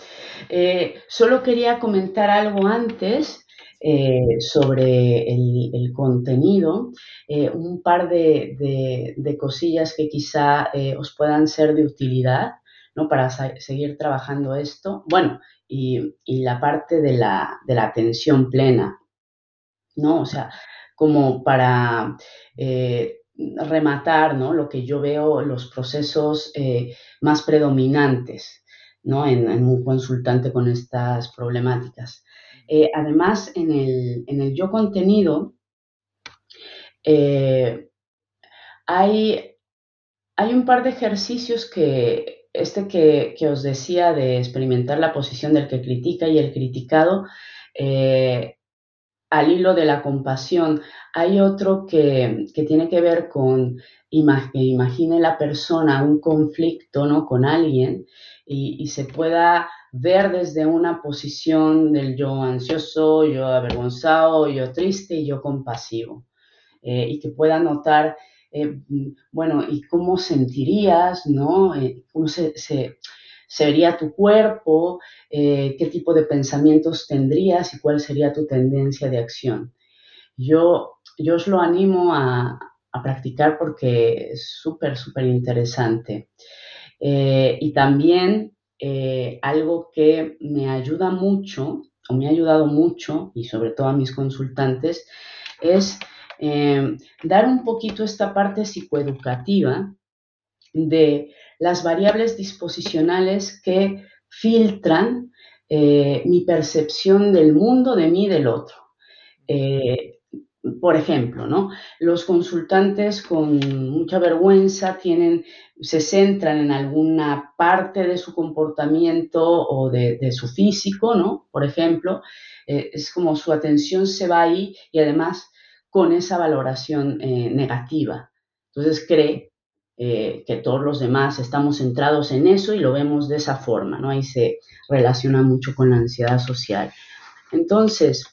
Eh, solo quería comentar algo antes eh, sobre el, contenido, eh, un par de, cosillas que quizá eh, os puedan ser de utilidad ¿no? para seguir trabajando esto. Bueno, y, la parte de la, atención plena, ¿no? O sea, como para rematar ¿no? lo que yo veo, los procesos más predominantes ¿no? en, un consultante con estas problemáticas. Eh, además, en el, yo contenido eh, hay, hay, un par de ejercicios que, este que, os decía de experimentar la posición del que critica y el criticado, eh, al hilo de la compasión. Hay otro que, tiene que ver con que imagine la persona un conflicto ¿no? con alguien y, se pueda ver desde una posición del yo ansioso, yo avergonzado, yo triste y yo compasivo. Eh, y que pueda notar, eh, bueno, ¿y cómo sentirías, no? Eh, ¿Cómo se, vería tu cuerpo? ¿Qué tipo de pensamientos tendrías y cuál sería tu tendencia de acción? Yo, yo os lo animo a, a practicar porque es súper, súper interesante. Y también eh, algo que me ayuda mucho, o me ha ayudado mucho, y sobre todo a mis consultantes, es eh, dar un poquito esta parte psicoeducativa de las variables disposicionales que filtran mi percepción del mundo, de mí del otro por ejemplo, ¿no? Los consultantes con mucha vergüenza tienen, se centran en alguna parte de su comportamiento o de, su físico, ¿no? Por ejemplo, eh, es como su atención se va ahí y además con esa valoración eh, negativa. Entonces cree eh, que todos los demás estamos centrados en eso y lo vemos de esa forma, ¿no? Ahí se relaciona mucho con la ansiedad social. Entonces,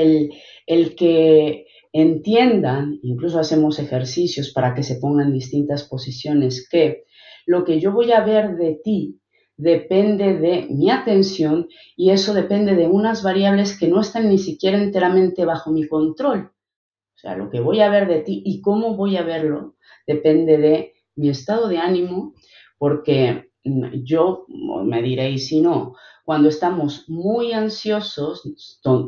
el, el que entiendan, incluso hacemos ejercicios para que se pongan distintas posiciones, que lo que yo voy a ver de ti depende de mi atención y eso depende de unas variables que no están ni siquiera enteramente bajo mi control. O sea, lo que voy a ver de ti y cómo voy a verlo depende de mi estado de ánimo, porque yo me diréis si no, cuando estamos muy ansiosos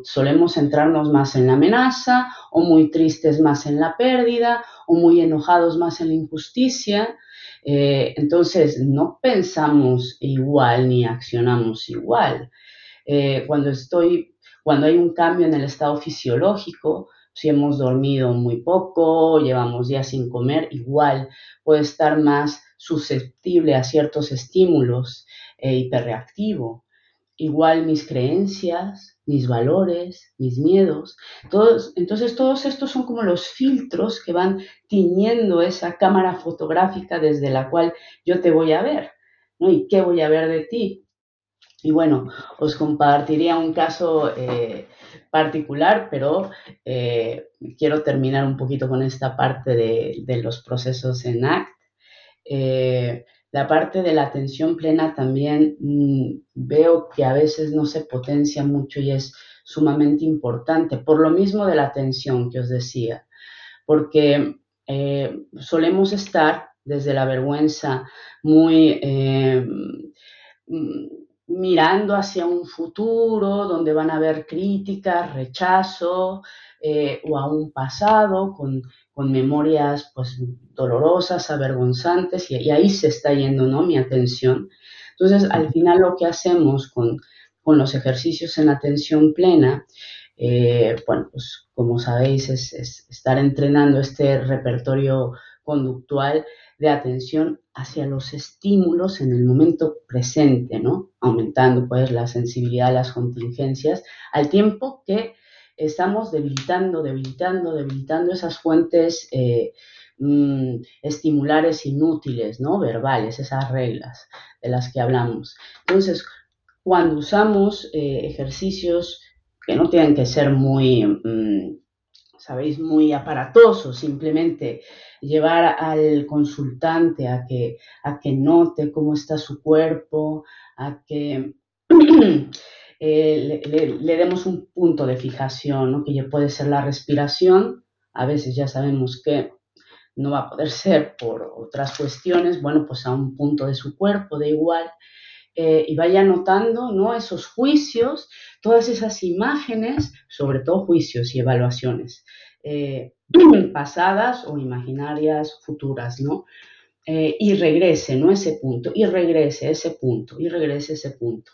solemos centrarnos más en la amenaza o muy tristes más en la pérdida o muy enojados más en la injusticia eh, entonces, no pensamos igual ni accionamos igual. Eh, cuando estoy, cuando hay un cambio en el estado fisiológico, si hemos dormido muy poco, llevamos días sin comer, igual puede estar más susceptible a ciertos estímulos e hiperreactivo. Igual mis creencias, mis valores, mis miedos. Todos, entonces todos estos son como los filtros que van tiñendo esa cámara fotográfica desde la cual yo te voy a ver, ¿no? ¿Y qué voy a ver de ti? Y bueno, os compartiría un caso eh, particular, pero eh, quiero terminar un poquito con esta parte de, los procesos en ACT. Eh, la parte de la atención plena también mm, veo que a veces no se potencia mucho y es sumamente importante, por lo mismo de la atención que os decía, porque eh, solemos estar desde la vergüenza muy eh, mm, mirando hacia un futuro donde van a haber críticas, rechazo eh, o a un pasado con con memorias pues dolorosas, avergonzantes, y, ahí se está yendo ¿no? mi atención. Entonces, al final lo que hacemos con, los ejercicios en atención plena, eh, bueno, pues como sabéis, es, estar entrenando este repertorio conductual de atención hacia los estímulos en el momento presente, ¿no? Aumentando pues la sensibilidad a las contingencias, al tiempo que estamos debilitando, debilitando, debilitando esas fuentes eh, mm, estimulares inútiles, ¿no? Verbales, esas reglas de las que hablamos. Entonces, cuando usamos eh, ejercicios que no tienen que ser muy, mm, sabéis, muy aparatosos, simplemente llevar al consultante a que, a que note cómo está su cuerpo, a que Eh, le, demos un punto de fijación, que ya puede ser la respiración, a veces ya sabemos que no va a poder ser por otras cuestiones, bueno, pues a un punto de su cuerpo, de igual, eh, y vaya notando ¿no? esos juicios, todas esas imágenes, sobre todo juicios y evaluaciones, eh, pasadas o imaginarias, futuras, ¿no? y regrese, ¿no? Ese punto, y regrese ese punto, y regrese ese punto.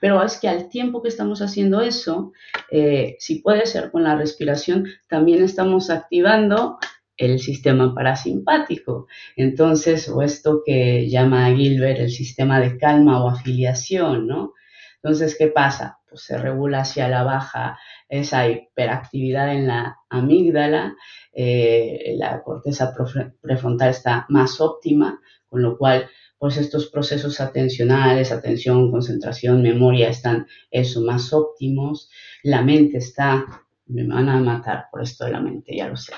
Pero es que al tiempo que estamos haciendo eso, eh, si puede ser con la respiración, también estamos activando el sistema parasimpático. Entonces, o esto que llama Gilbert el sistema de calma o afiliación, ¿no? Entonces, ¿qué pasa? Pues se regula hacia la baja esa hiperactividad en la amígdala, eh, la corteza prefrontal está más óptima, con lo cual pues estos procesos atencionales, atención, concentración, memoria están eso más óptimos, la mente está, me van a matar por esto de la mente, ya lo sé.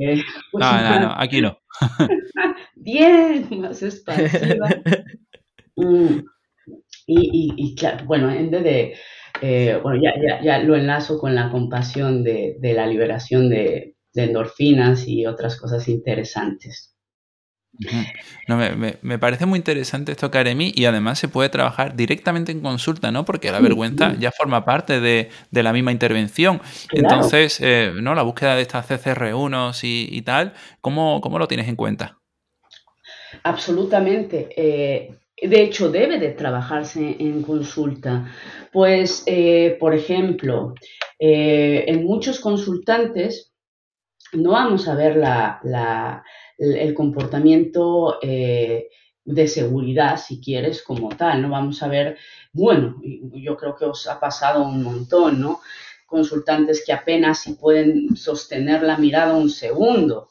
Eh, pues no, no, no, aquí no. bien, más expansiva. Mm, y, claro, bueno, en vez de, eh, bueno, ya, ya, lo enlazo con la compasión de, la liberación de endorfinas y otras cosas interesantes. No, me, parece muy interesante esto, Karemi, y además se puede trabajar directamente en consulta, ¿no? Porque la vergüenza ya forma parte de, la misma intervención. Entonces, eh, ¿no? La búsqueda de estas CCR1 y, y tal, ¿cómo, lo tienes en cuenta? Absolutamente. Eh, de hecho, debe de trabajarse en consulta. Pues, eh, por ejemplo, en muchos consultantes no vamos a ver la el comportamiento eh, de seguridad, si quieres, como tal, ¿no? Vamos a ver, bueno, yo creo que os ha pasado un montón, ¿no? Consultantes que apenas si pueden sostener la mirada un segundo,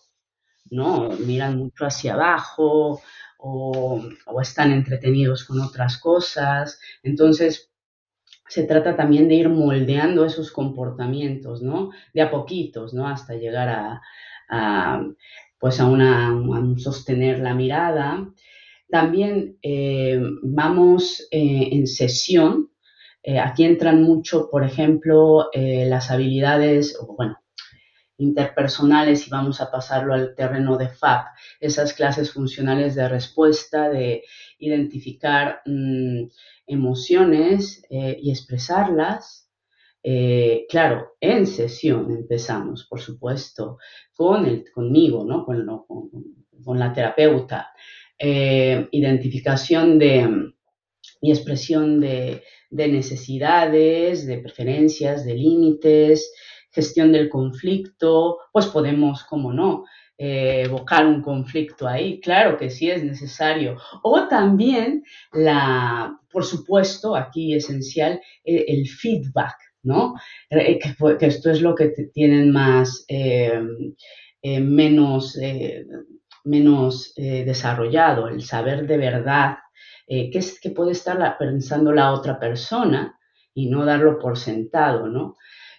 ¿no? Miran mucho hacia abajo o, o están entretenidos con otras cosas. Entonces, se trata también de ir moldeando esos comportamientos, ¿no? De a poquitos, ¿no? Hasta llegar a, pues a, una, sostener la mirada. También eh, vamos eh, en sesión. Eh, aquí entran mucho, por ejemplo, las habilidades, bueno, interpersonales y vamos a pasarlo al terreno de FAP, esas clases funcionales de respuesta, de identificar mm, emociones y expresarlas. Eh, claro, en sesión empezamos, por supuesto, con el, conmigo, ¿no? con, la terapeuta. Eh, identificación de, y expresión de, de necesidades, de preferencias, de límites, gestión del conflicto, pues podemos, como no, eh, evocar un conflicto ahí, claro que sí es necesario. O también, la, por supuesto, aquí esencial, eh, el feedback, ¿no? Eh, que, esto es lo que tienen más, menos, menos desarrollado, el saber de verdad qué es que puede estar pensando la otra persona y no darlo por sentado, ¿no?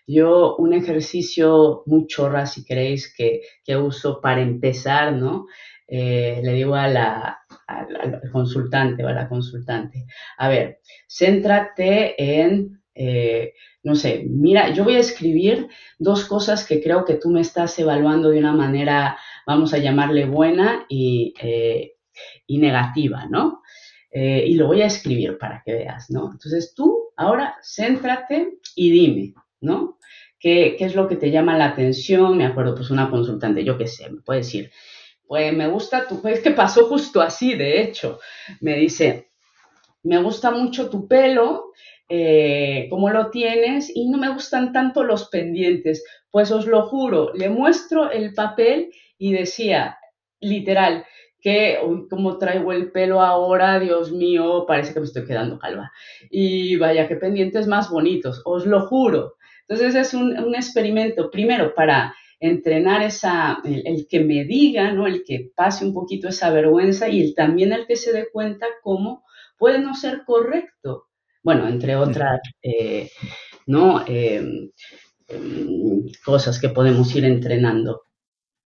Yo un ejercicio muy chorra, si queréis, que, uso para empezar, ¿no? Eh, le digo a la, al consultante o a la consultante, a ver, céntrate en, eh, no sé, mira, yo voy a escribir dos cosas que creo que tú me estás evaluando de una manera, vamos a llamarle buena y, eh, y negativa, ¿no? y lo voy a escribir para que veas, ¿no? Entonces tú ahora céntrate y dime, ¿no? ¿Qué, es lo que te llama la atención? Me acuerdo, pues una consultante, yo qué sé, me puede decir, pues me gusta tu, es que pasó justo así, de hecho, me dice, me gusta mucho tu pelo, eh, cómo lo tienes y no me gustan tanto los pendientes. Pues os lo juro, le muestro el papel y decía, literal, que como traigo el pelo ahora, Dios mío, parece que me estoy quedando calva. Y vaya, qué pendientes más bonitos, os lo juro. Entonces es un, experimento, primero, para entrenar esa, el, que me diga, ¿no? el que pase un poquito esa vergüenza y el, también el que se dé cuenta cómo puede no ser correcto. Bueno, entre otras eh, ¿no? Em, em, cosas que podemos ir entrenando.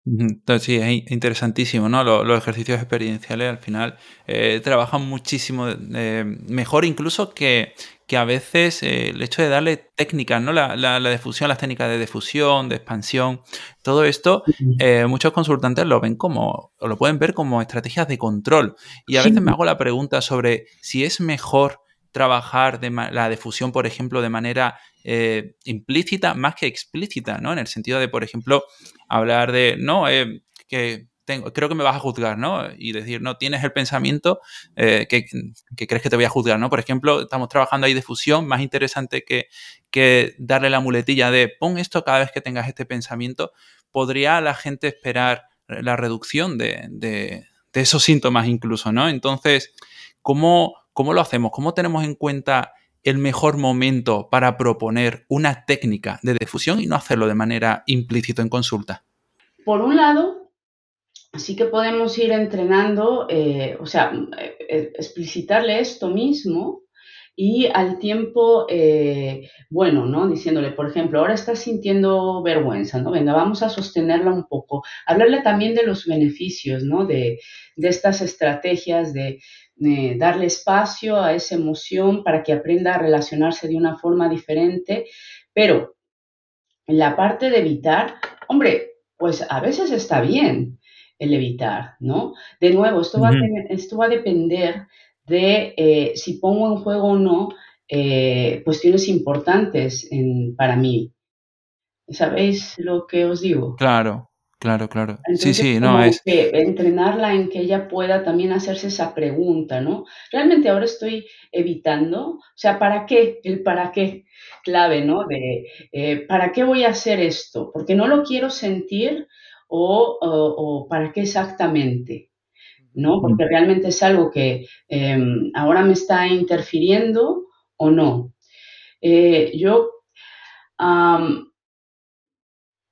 Entonces, sí, es interesantísimo, ¿no? Los, ejercicios experienciales al final eh, trabajan muchísimo eh, mejor incluso que, que a veces el hecho de darle técnicas, ¿no? La, la, difusión, las técnicas de difusión, de expansión, todo esto, muchos consultantes lo ven como, o lo pueden ver como estrategias de control. Y a veces me hago la pregunta sobre si es mejor trabajar de la difusión, por ejemplo, de manera eh, implícita más que explícita, ¿no? En el sentido de, por ejemplo, hablar de, no, que creo que me vas a juzgar, ¿no? Y decir, no, tienes el pensamiento eh, que, crees que te voy a juzgar, ¿no? Por ejemplo, estamos trabajando ahí de fusión, más interesante que, que darle la muletilla de pon esto cada vez que tengas este pensamiento, podría la gente esperar la reducción de, de, esos síntomas incluso, ¿no? Entonces, ¿cómo, ¿cómo lo hacemos? ¿Cómo tenemos en cuenta el mejor momento para proponer una técnica de difusión y no hacerlo de manera implícita en consulta? Por un lado, Así que podemos ir entrenando, eh, o sea, eh, eh, explicitarle esto mismo y al tiempo, bueno, ¿no? Diciéndole, por ejemplo, ahora estás sintiendo vergüenza, ¿no? Venga, vamos a sostenerla un poco. Hablarle también de los beneficios, ¿no? De, estas estrategias de, de darle espacio a esa emoción para que aprenda a relacionarse de una forma diferente, pero en la parte de evitar, hombre, pues a veces está bien el evitar, ¿no? De nuevo, esto, va, a, esto va a depender de eh, si pongo en juego o no eh, cuestiones importantes para mí. ¿Sabéis lo que os digo? Claro, claro, claro. sí, sí, no es. Que entrenarla en que ella pueda también hacerse esa pregunta, ¿no? Realmente ahora estoy evitando, o sea, ¿para qué? El para qué clave, ¿no? De, eh, ¿para qué voy a hacer esto? Porque no lo quiero sentir o, para qué exactamente, ¿no? Porque realmente es algo que em, ahora me está interfiriendo o no. Eh, yo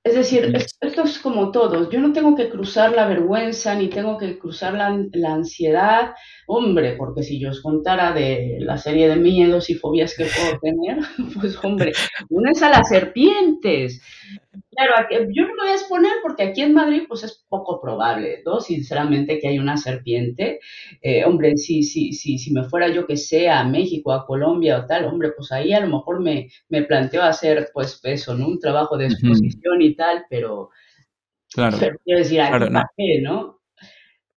Es decir, esto es como todo. Yo no tengo que cruzar la vergüenza ni tengo que cruzar la, la, ansiedad. Hombre, porque si yo os contara de la serie de miedos y fobias que puedo tener, pues hombre, una es a las serpientes. Claro, yo no me voy a exponer porque aquí en Madrid pues es poco probable, ¿no? Sinceramente que hay una serpiente. Eh, hombre, si, si, si, si me fuera yo que sé a México, a Colombia o tal, hombre, pues ahí a lo mejor me, me planteo hacer pues eso, ¿no? Un trabajo de exposición y tal, pero... Claro. quiero decir, aquí no. ¿no?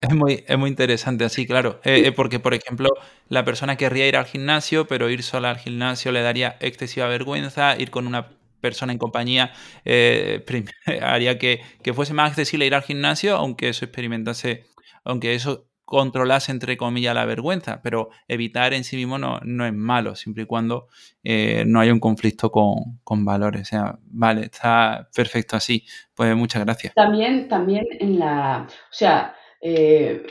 Es muy, es muy interesante así, claro. Eh, eh, porque, por ejemplo, la persona querría ir al gimnasio, pero ir sola al gimnasio le daría excesiva vergüenza, ir con una persona en compañía eh, haría que, fuese más accesible ir al gimnasio, aunque eso experimentase, aunque eso controlase entre comillas la vergüenza, pero evitar en sí mismo no, no es malo, siempre y cuando eh, no haya un conflicto con, valores. O sea, vale, está perfecto así. Pues muchas gracias. También, también en la, o sea, eh,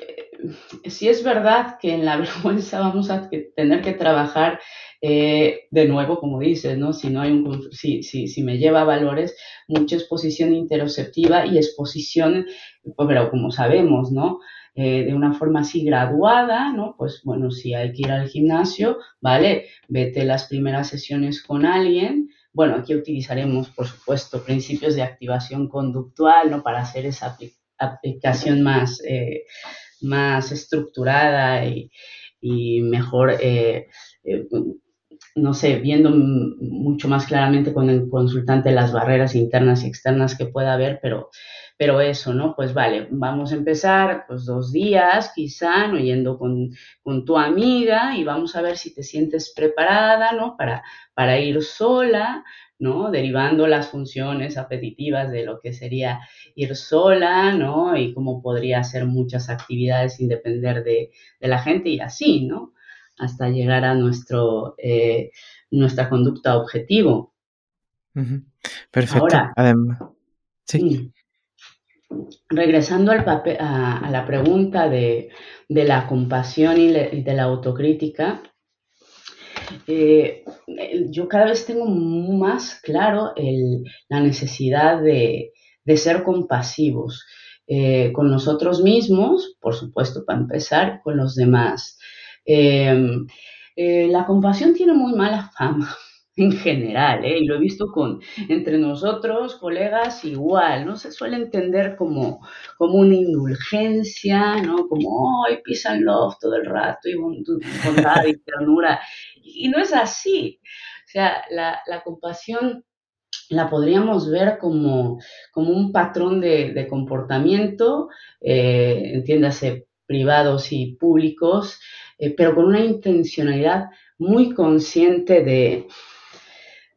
si es verdad que en la vergüenza vamos a tener que trabajar eh, de nuevo, como dices, ¿no? Si, no hay un, si, si, si, me lleva a valores, mucha exposición interoceptiva y exposición, pues, pero como sabemos, ¿no? Eh, de una forma así graduada, ¿no? Pues bueno, si hay que ir al gimnasio, ¿vale? Vete las primeras sesiones con alguien. Bueno, aquí utilizaremos, por supuesto, principios de activación conductual, ¿no? Para hacer esa aplicación más, eh, más estructurada y, y mejor no sé, viendo mucho más claramente con el consultante las barreras internas y externas que pueda haber, pero, pero eso, ¿no? Pues vale, vamos a empezar pues dos días quizá, ¿no? Yendo con, tu amiga y vamos a ver si te sientes preparada, ¿no? Para, para ir sola, ¿no? Derivando las funciones apetitivas de lo que sería ir sola, ¿no? Y cómo podría hacer muchas actividades sin depender de, de la gente y así, ¿no? Hasta llegar a nuestro, eh, nuestra conducta objetivo. Perfecto. sí. Regresando al papel, a, la pregunta de, la compasión y, de la autocrítica, eh, yo cada vez tengo más claro la necesidad de, ser compasivos eh, con nosotros mismos, por supuesto, para empezar, con los demás. Em, eh, la compasión tiene muy mala fama en general, ¿eh? y lo he visto con entre nosotros, colegas, igual, no se suele entender como, como una indulgencia, ¿no? Como, ¡ay, peace todo el rato, y bondad y ternura! Y no es así. O sea, la, compasión la podríamos ver como, como un patrón de, comportamiento, eh, entiéndase, privados y públicos, eh, pero con una intencionalidad muy consciente de,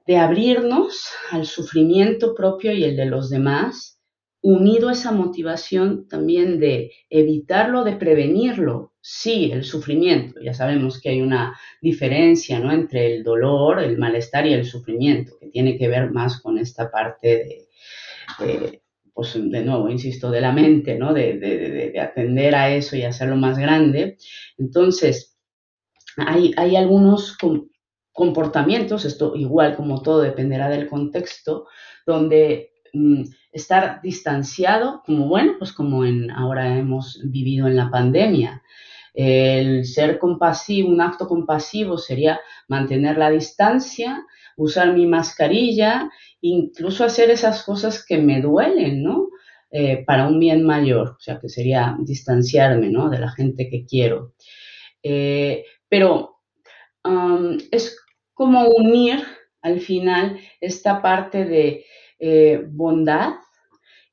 de abrirnos al sufrimiento propio y el de los demás, unido a esa motivación también de evitarlo, de prevenirlo. Sí, el sufrimiento, ya sabemos que hay una diferencia ¿no? entre el dolor, el malestar y el sufrimiento, que tiene que ver más con esta parte de pues de nuevo, insisto, de la mente, ¿no? De, atender a eso y hacerlo más grande. Entonces, hay, hay algunos comportamientos, esto igual como todo dependerá del contexto, donde mm, estar distanciado, como bueno, pues como en, ahora hemos vivido en la pandemia. El ser compasivo, un acto compasivo sería mantener la distancia, usar mi mascarilla, incluso hacer esas cosas que me duelen, ¿no? Eh, para un bien mayor, o sea, que sería distanciarme, ¿no? De la gente que quiero. Eh, pero es como unir al final esta parte de eh, bondad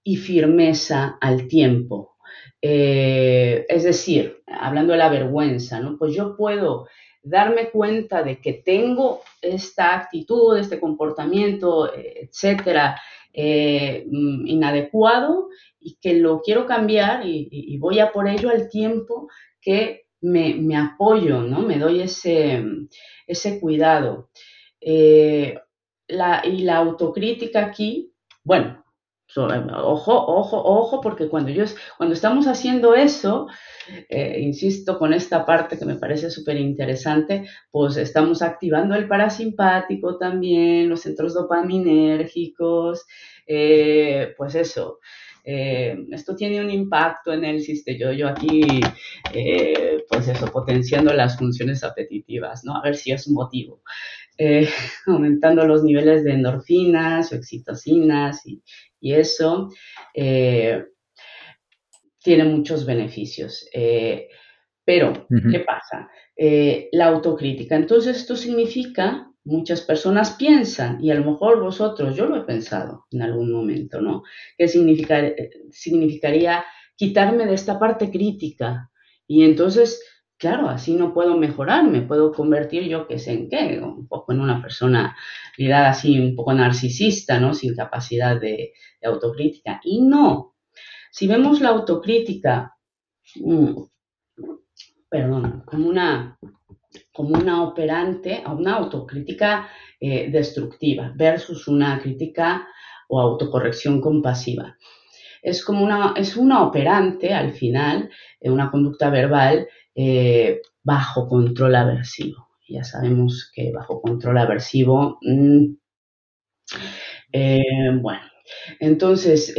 y firmeza al tiempo. es decir, hablando de la vergüenza, ¿no? Pues yo puedo darme cuenta de que tengo esta actitud, este comportamiento, etcétera, eh, mm, inadecuado y que lo quiero cambiar y, voy a por ello al tiempo que me, apoyo, ¿no? Me doy ese, ese cuidado. Eh, y la autocrítica aquí, bueno, ojo, ojo, ojo, porque cuando, yo, cuando estamos haciendo eso, eh, insisto con esta parte que me parece súper interesante, pues estamos activando el parasimpático también, los centros dopaminérgicos, eh, pues eso, eh, esto tiene un impacto en el sistema. Yo, aquí, eh, pues eso, potenciando las funciones apetitivas, ¿no? A ver si es un motivo. aumentando los niveles de endorfinas o oxitocinas y, y eso tiene muchos beneficios. pero, ¿qué pasa? la autocrítica. Entonces, esto significa muchas personas piensan, y a lo mejor vosotros, yo lo he pensado en algún momento, ¿no? ¿Qué significaría quitarme de esta parte crítica? Y entonces, claro, así no puedo mejorar, me puedo convertir yo, que sé en qué, un poco en una persona mirada así, un poco narcisista, ¿no? Sin capacidad de, autocrítica. Y no, si vemos la autocrítica, mm, perdón, como una como una operante, una autocrítica eh, destructiva versus una crítica o autocorrección compasiva. Es como una, es una operante al final, eh, una conducta verbal eh, bajo control aversivo. Ya sabemos que bajo control aversivo, mm, bueno, entonces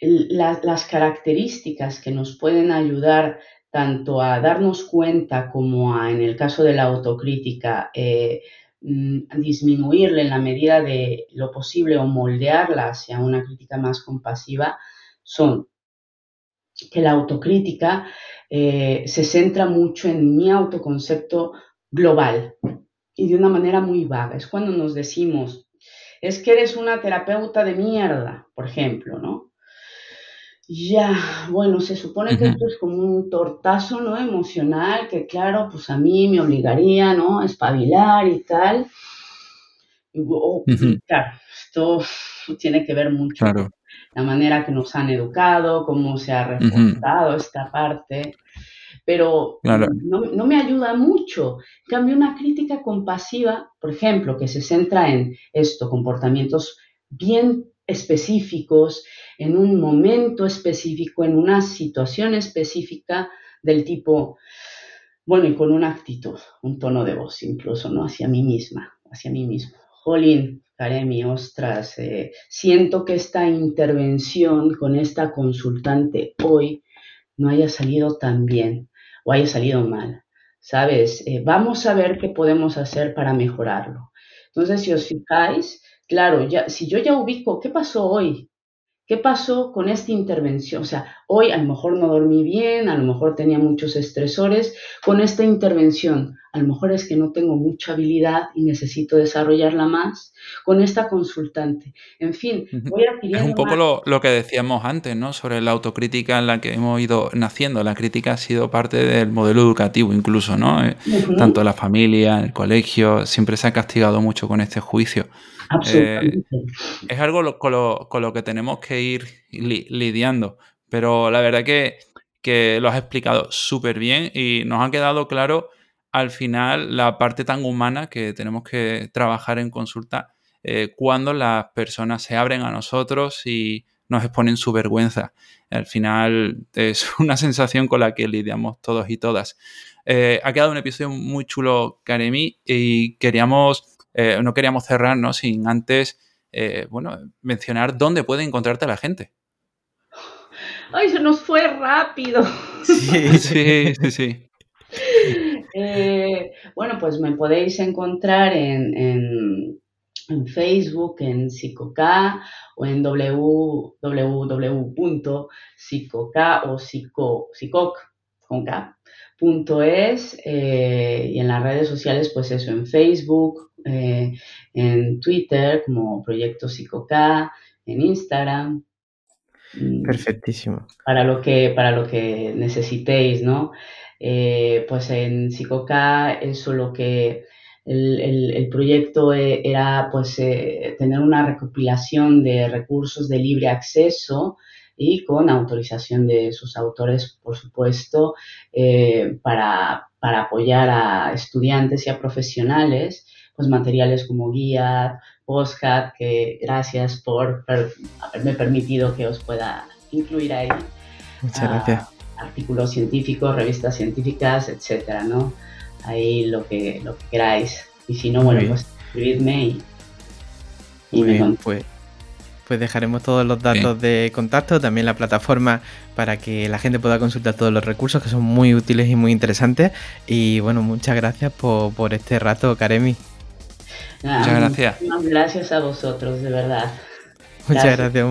las características que nos pueden ayudar tanto a darnos cuenta como a, en el caso de la autocrítica, eh, mm, disminuirle en la medida de lo posible o moldearla hacia una crítica más compasiva, son que la autocrítica eh, se centra mucho en mi autoconcepto global y de una manera muy vaga. Es cuando nos decimos, es que eres una terapeuta de mierda, por ejemplo, ¿no? Ya, bueno, se supone que esto es como un tortazo, ¿no? Emocional, que claro, pues a mí me obligaría, ¿no? A espabilar y tal. Oh, claro, esto tiene que ver mucho con la manera que nos han educado, cómo se ha reforzado esta parte, pero no, no, me ayuda mucho. En cambio, una crítica compasiva, por ejemplo, que se centra en esto, comportamientos bien específicos, en un momento específico, en una situación específica del tipo, bueno, y con una actitud, un tono de voz incluso, ¿no? Hacia mí misma, hacia mí mismo. Jolín, Karemi, ostras, eh, siento que esta intervención con esta consultante hoy no haya salido tan bien o haya salido mal. ¿Sabes? Eh, vamos a ver qué podemos hacer para mejorarlo. Entonces, si os fijáis, claro, ya, si yo ya ubico qué pasó hoy, ¿Qué pasó con esta intervención? O sea, hoy a lo mejor no dormí bien, a lo mejor tenía muchos estresores. Con esta intervención, a lo mejor es que no tengo mucha habilidad y necesito desarrollarla más. Con esta consultante. En fin, voy adquiriendo. Es un poco lo, que decíamos antes, ¿no? Sobre la autocrítica en la que hemos ido naciendo. La crítica ha sido parte del modelo educativo, incluso, ¿no? Eh, tanto la familia, el colegio, siempre se ha castigado mucho con este juicio. Eh, es algo con, lo, que tenemos que ir lidiando, pero la verdad que, que lo has explicado súper bien y nos ha quedado claro al final la parte tan humana que tenemos que trabajar en consulta eh, cuando las personas se abren a nosotros y nos exponen su vergüenza. Al final es una sensación con la que lidiamos todos y todas. Eh, ha quedado un episodio muy chulo, Karemi, y queríamos eh, no queríamos cerrarnos sin antes, eh, bueno, mencionar dónde puede encontrarte la gente. ¡Ay, se nos fue rápido! Sí, sí, sí. Eh, bueno, pues me podéis encontrar en, Facebook, en Psicoca o en www.psicoca o psicoc con es y en las redes sociales, pues eso, en Facebook, eh, en Twitter como Proyecto Psicoca, en Instagram. Mm, Perfectísimo. Para lo que, para lo que necesitéis, ¿no? Eh, pues en Psicoca eso lo que el, proyecto e, era pues eh, tener una recopilación de recursos de libre acceso y con autorización de sus autores, por supuesto, para, para apoyar a estudiantes y a profesionales pues, materiales como guía, postcat, que gracias por haberme permitido que os pueda incluir ahí. Muchas gracias. Artículos científicos, revistas científicas, etcétera, ¿no? Ahí lo que, lo que queráis. Y si no, bueno, pues escribidme y, y me bien, pues, pues dejaremos todos los datos de contacto, también la plataforma para que la gente pueda consultar todos los recursos que son muy útiles y muy interesantes. Y bueno, muchas gracias por, este rato, Karemi. Muchas gracias. gracias a vosotros, de verdad. Muchas gracias,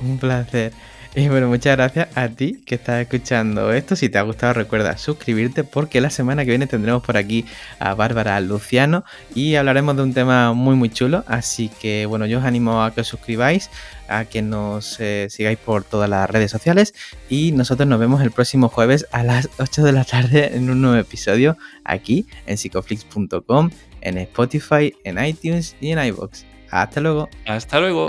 un placer. Y bueno, muchas gracias a ti que estás escuchando esto. Si te ha gustado, recuerda suscribirte porque la semana que viene tendremos por aquí a Bárbara Luciano y hablaremos de un tema muy muy chulo. Así que bueno, yo os animo a que os suscribáis, a que nos eh, sigáis por todas las redes sociales y nosotros nos vemos el próximo jueves a las 8 de la tarde en un nuevo episodio aquí en psicoflix.com, en Spotify, en iTunes y en iBox. Hasta luego. Hasta luego.